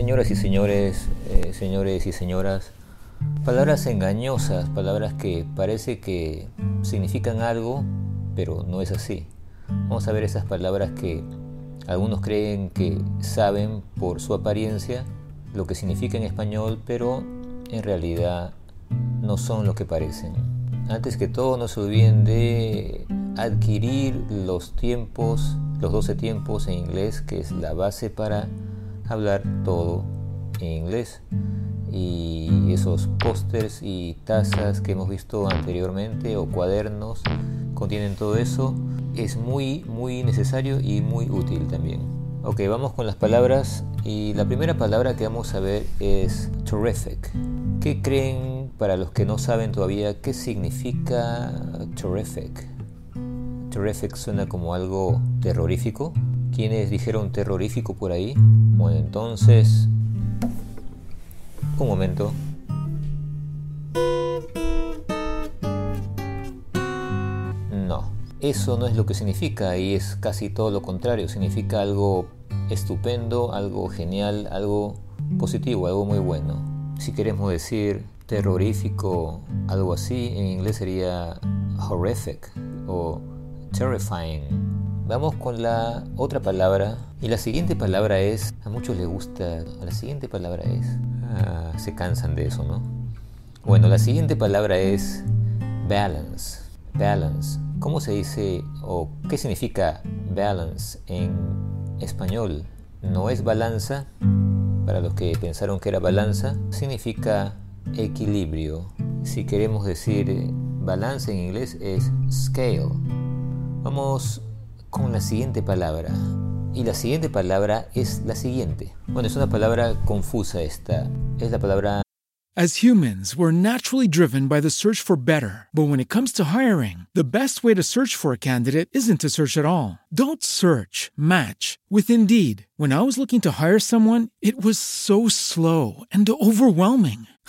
Señoras y señores, eh, señores y señoras, palabras engañosas, palabras que parece que significan algo, pero no es así. Vamos a ver esas palabras que algunos creen que saben por su apariencia lo que significa en español, pero en realidad no son lo que parecen. Antes que todo, no se olviden de adquirir los tiempos, los 12 tiempos en inglés, que es la base para hablar todo en inglés. Y esos pósters y tazas que hemos visto anteriormente o cuadernos contienen todo eso. Es muy, muy necesario y muy útil también. Ok, vamos con las palabras. Y la primera palabra que vamos a ver es terrific. ¿Qué creen para los que no saben todavía qué significa terrific? Terrific suena como algo terrorífico. ¿Quiénes dijeron terrorífico por ahí? Bueno, entonces... Un momento. No, eso no es lo que significa y es casi todo lo contrario. Significa algo estupendo, algo genial, algo positivo, algo muy bueno. Si queremos decir terrorífico, algo así, en inglés sería horrific o terrifying. Vamos con la otra palabra. Y la siguiente palabra es, a muchos les gusta, la siguiente palabra es, ah, se cansan de eso, ¿no? Bueno, la siguiente palabra es balance. Balance. ¿Cómo se dice o qué significa balance en español? No es balanza, para los que pensaron que era balanza, significa equilibrio. Si queremos decir balance en inglés es scale. Vamos con la siguiente palabra. Y la siguiente palabra es la siguiente. Bueno, es una palabra confusa esta. Es la palabra... As humans, we're naturally driven by the search for better. But when it comes to hiring, the best way to search for a candidate isn't to search at all. Don't search, match with Indeed. When I was looking to hire someone, it was so slow and overwhelming.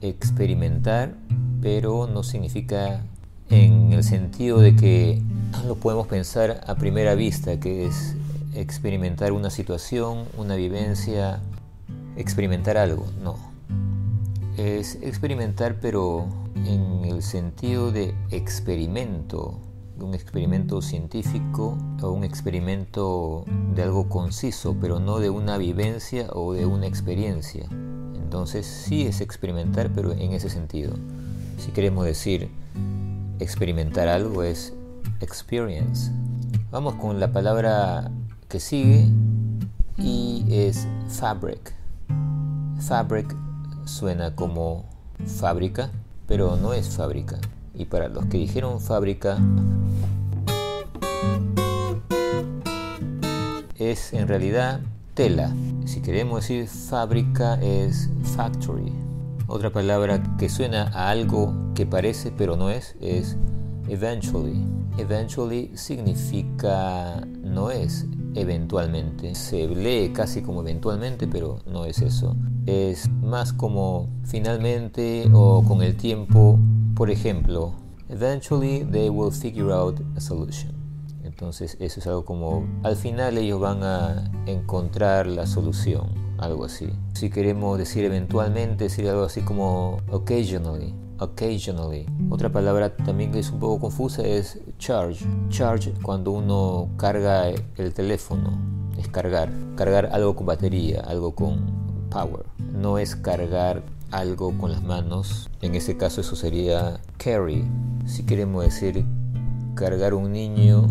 experimentar, pero no significa en el sentido de que lo podemos pensar a primera vista, que es experimentar una situación, una vivencia, experimentar algo. No. Es experimentar, pero en el sentido de experimento, un experimento científico o un experimento de algo conciso, pero no de una vivencia o de una experiencia. Entonces sí es experimentar, pero en ese sentido. Si queremos decir experimentar algo es experience. Vamos con la palabra que sigue y es fabric. Fabric suena como fábrica, pero no es fábrica. Y para los que dijeron fábrica, es en realidad tela. Si queremos decir fábrica es factory. Otra palabra que suena a algo que parece pero no es es eventually. Eventually significa no es eventualmente. Se lee casi como eventualmente, pero no es eso. Es más como finalmente o con el tiempo. Por ejemplo, eventually they will figure out a solution. Entonces eso es algo como al final ellos van a encontrar la solución, algo así. Si queremos decir eventualmente, sería algo así como occasionally. Occasionally. Otra palabra también que es un poco confusa es charge. Charge cuando uno carga el teléfono, es cargar. Cargar algo con batería, algo con power. No es cargar algo con las manos. En ese caso eso sería carry. Si queremos decir cargar un niño,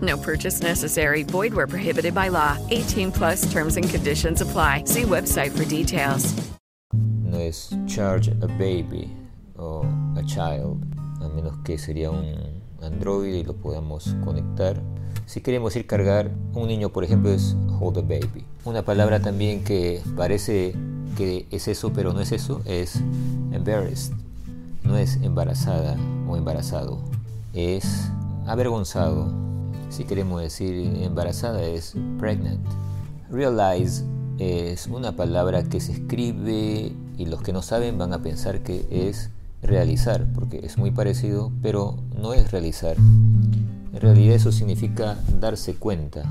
No purchase necessary. Void where prohibited by law. 18 plus terms and conditions apply. See website for details. no es charge a baby o a child, a menos que sería un android y lo podamos conectar. Si queremos ir cargar un niño, por ejemplo, es hold a baby. Una palabra también que parece que es eso, pero no es eso, es embarrassed. No es embarazada o embarazado, es avergonzado. Si queremos decir embarazada es pregnant. Realize es una palabra que se escribe y los que no saben van a pensar que es realizar, porque es muy parecido, pero no es realizar. En realidad eso significa darse cuenta.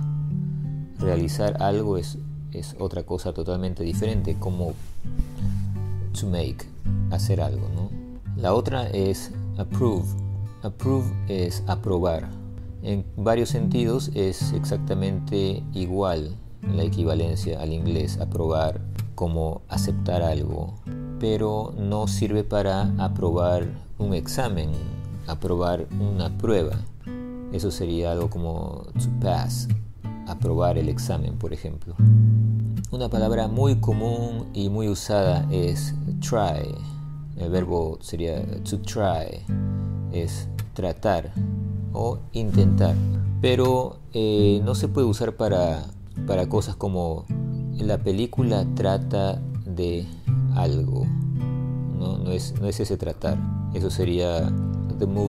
Realizar algo es, es otra cosa totalmente diferente, como to make, hacer algo. ¿no? La otra es approve. Approve es aprobar. En varios sentidos es exactamente igual la equivalencia al inglés, aprobar como aceptar algo, pero no sirve para aprobar un examen, aprobar una prueba. Eso sería algo como to pass, aprobar el examen, por ejemplo. Una palabra muy común y muy usada es try. El verbo sería to try, es tratar o intentar. Pero eh, no se puede usar para, para cosas como la película trata de algo. No, no, es, no es ese tratar. Eso sería the movie.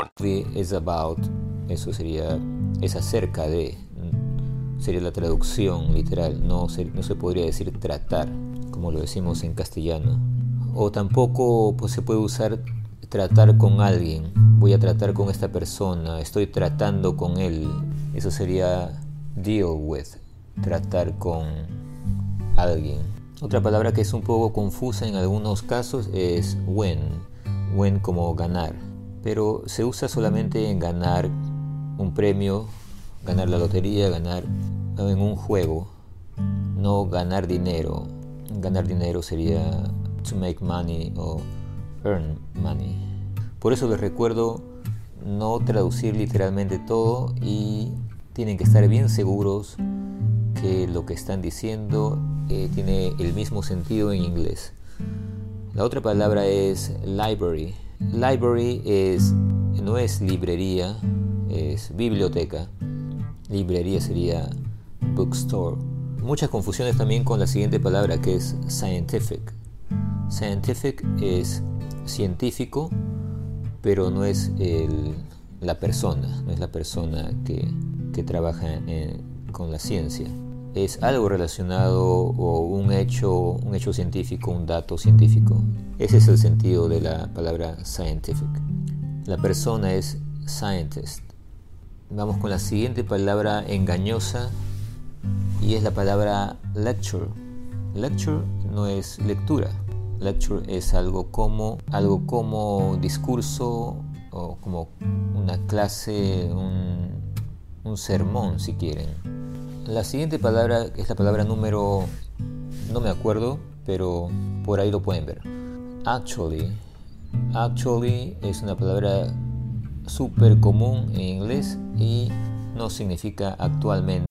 Is about, eso sería, es acerca de, sería la traducción literal, no se, no se podría decir tratar, como lo decimos en castellano. O tampoco pues, se puede usar tratar con alguien, voy a tratar con esta persona, estoy tratando con él, eso sería deal with, tratar con alguien. Otra palabra que es un poco confusa en algunos casos es when, when como ganar pero se usa solamente en ganar un premio, ganar la lotería, ganar en un juego, no ganar dinero. Ganar dinero sería to make money o earn money. Por eso les recuerdo no traducir literalmente todo y tienen que estar bien seguros que lo que están diciendo eh, tiene el mismo sentido en inglés. La otra palabra es library. Library es, no es librería, es biblioteca. Librería sería bookstore. Muchas confusiones también con la siguiente palabra que es scientific. Scientific es científico, pero no es la persona, no es la persona que, trabaja con la ciencia. Es algo relacionado o un hecho, un hecho científico, un dato científico. Ese es el sentido de la palabra scientific. La persona es scientist. Vamos con la siguiente palabra engañosa y es la palabra lecture. Lecture no es lectura. Lecture es algo como algo como discurso o como una clase, un, un sermón si quieren. La siguiente palabra es la palabra número, no me acuerdo, pero por ahí lo pueden ver. Actually. Actually es una palabra súper común en inglés y no significa actualmente.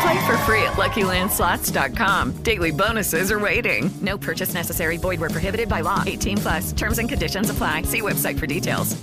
Play for free at LuckyLandSlots.com. Daily bonuses are waiting. No purchase necessary. Void where prohibited by law. 18 plus. Terms and conditions apply. See website for details.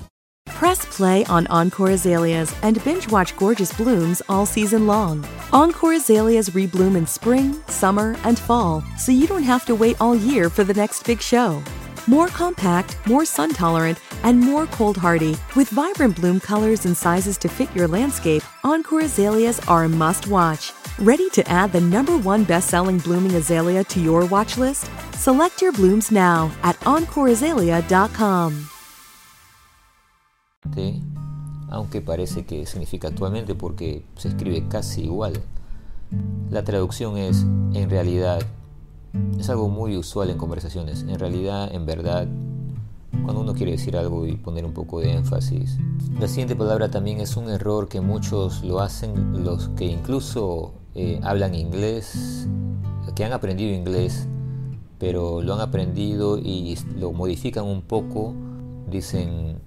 Press play on Encore Azaleas and binge watch gorgeous blooms all season long. Encore Azaleas rebloom in spring, summer, and fall, so you don't have to wait all year for the next big show. More compact, more sun tolerant, and more cold hardy. With vibrant bloom colors and sizes to fit your landscape, Encore Azaleas are a must watch. Ready to add the number one best selling blooming azalea to your watch list? Select your blooms now at EncoreAzalea.com. Aunque parece que significa actualmente porque se escribe casi igual. La traducción es en realidad. Es algo muy usual en conversaciones. En realidad, en verdad, cuando uno quiere decir algo y poner un poco de énfasis. La siguiente palabra también es un error que muchos lo hacen, los que incluso eh, hablan inglés, que han aprendido inglés, pero lo han aprendido y lo modifican un poco, dicen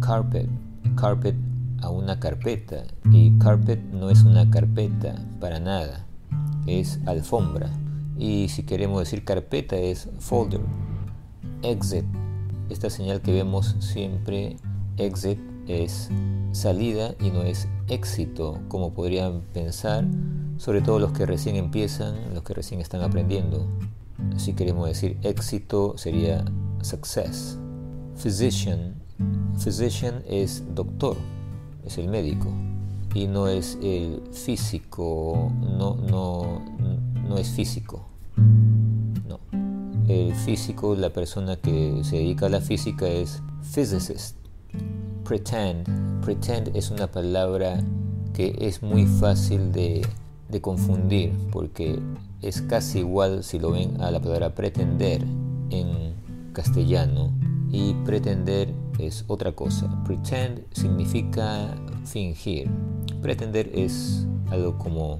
carpet, carpet a una carpeta, y carpet no es una carpeta para nada, es alfombra. Y si queremos decir carpeta es folder, exit, esta señal que vemos siempre, exit, es salida y no es éxito, como podrían pensar, sobre todo los que recién empiezan, los que recién están aprendiendo. Si queremos decir éxito sería success. Physician, physician es doctor, es el médico y no es el físico, no, no, no es físico. No. El físico, la persona que se dedica a la física es physicist. Pretend. Pretend es una palabra que es muy fácil de, de confundir porque es casi igual si lo ven a la palabra pretender en castellano y pretender es otra cosa. Pretend significa fingir. Pretender es algo como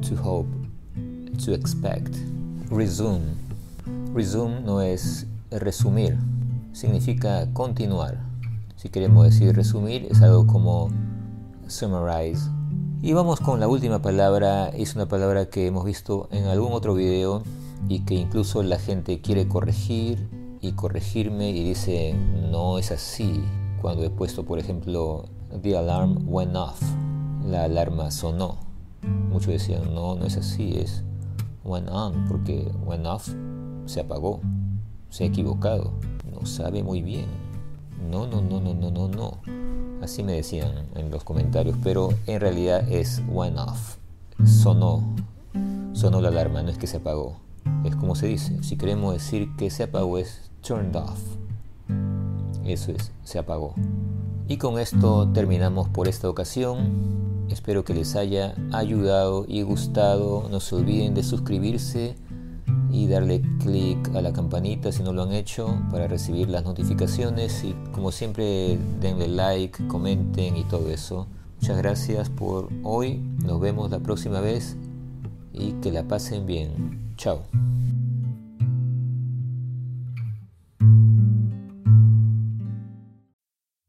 to hope, to expect. Resume. Resume no es resumir, significa continuar. Si queremos decir resumir es algo como summarize. Y vamos con la última palabra, es una palabra que hemos visto en algún otro video y que incluso la gente quiere corregir y corregirme y dice no es así. Cuando he puesto por ejemplo the alarm went off, la alarma sonó. Muchos decían no, no es así, es went on porque went off se apagó, se ha equivocado, no sabe muy bien. No, no, no, no, no, no, no. Así me decían en los comentarios, pero en realidad es went off. Sonó, sonó la alarma, no es que se apagó. Es como se dice. Si queremos decir que se apagó es turned off. Eso es, se apagó. Y con esto terminamos por esta ocasión. Espero que les haya ayudado y gustado. No se olviden de suscribirse y darle clic a la campanita si no lo han hecho para recibir las notificaciones y como siempre denle like, comenten y todo eso. Muchas gracias por hoy, nos vemos la próxima vez y que la pasen bien. Chao.